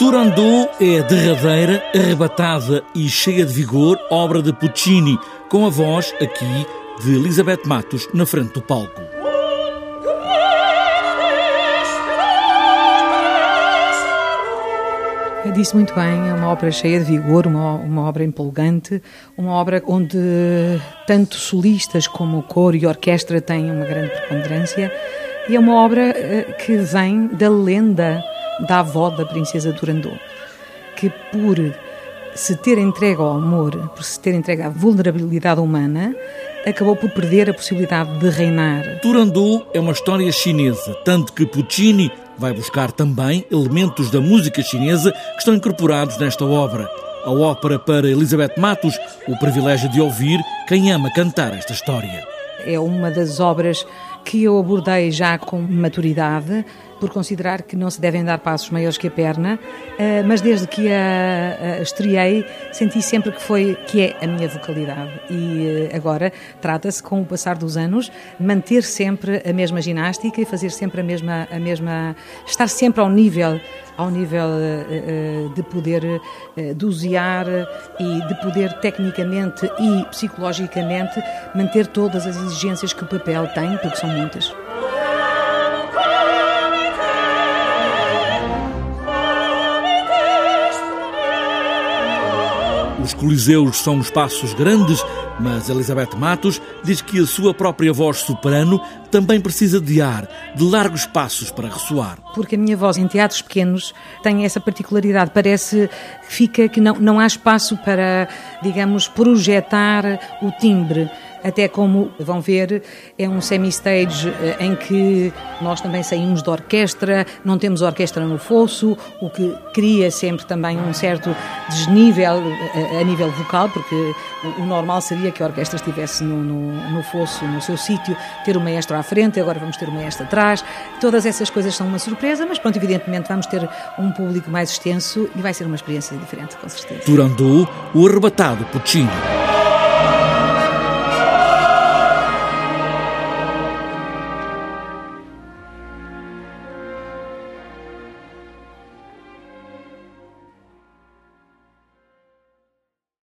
Turandot é derradeira, arrebatada e cheia de vigor obra de Puccini, com a voz, aqui, de Elizabeth Matos na frente do palco. Disse muito bem, é uma obra cheia de vigor, uma, uma obra empolgante, uma obra onde tanto solistas como coro e orquestra têm uma grande preponderância e é uma obra eh, que vem da lenda da avó da princesa Durandot, que por se ter entregue ao amor, por se ter entregue à vulnerabilidade humana, acabou por perder a possibilidade de reinar. Turandot é uma história chinesa, tanto que Puccini vai buscar também elementos da música chinesa que estão incorporados nesta obra. A ópera para Elizabeth Matos, o privilégio de ouvir quem ama cantar esta história. É uma das obras que eu abordei já com maturidade, por considerar que não se devem dar passos maiores que a perna, eh, mas desde que a, estreiei senti sempre que foi que é a minha vocalidade e eh, agora trata-se com o passar dos anos manter sempre a mesma ginástica e fazer sempre a mesma a mesma estar sempre ao nível ao nível uh, de poder dosear e de poder tecnicamente e psicologicamente manter todas as exigências que o papel tem, porque são muitas. Os coliseus são espaços grandes, mas Elizabeth Matos diz que a sua própria voz soprano também precisa de ar, de largos passos para ressoar. Porque a minha voz em teatros pequenos tem essa particularidade, parece que fica que não, não há espaço para, digamos, projetar o timbre até como vão ver, é um semi-stage eh, em que nós também saímos da orquestra, não temos orquestra no fosso, o que cria sempre também um certo desnível eh, a, nível vocal, porque o, normal seria que a orquestra estivesse no, no, no fosso, no seu sítio, ter o maestro à frente, agora vamos ter o maestro atrás. Todas essas coisas são uma surpresa, mas pronto, evidentemente vamos ter um público mais extenso e vai ser uma experiência diferente, com certeza. Durandou o arrebatado Puccini.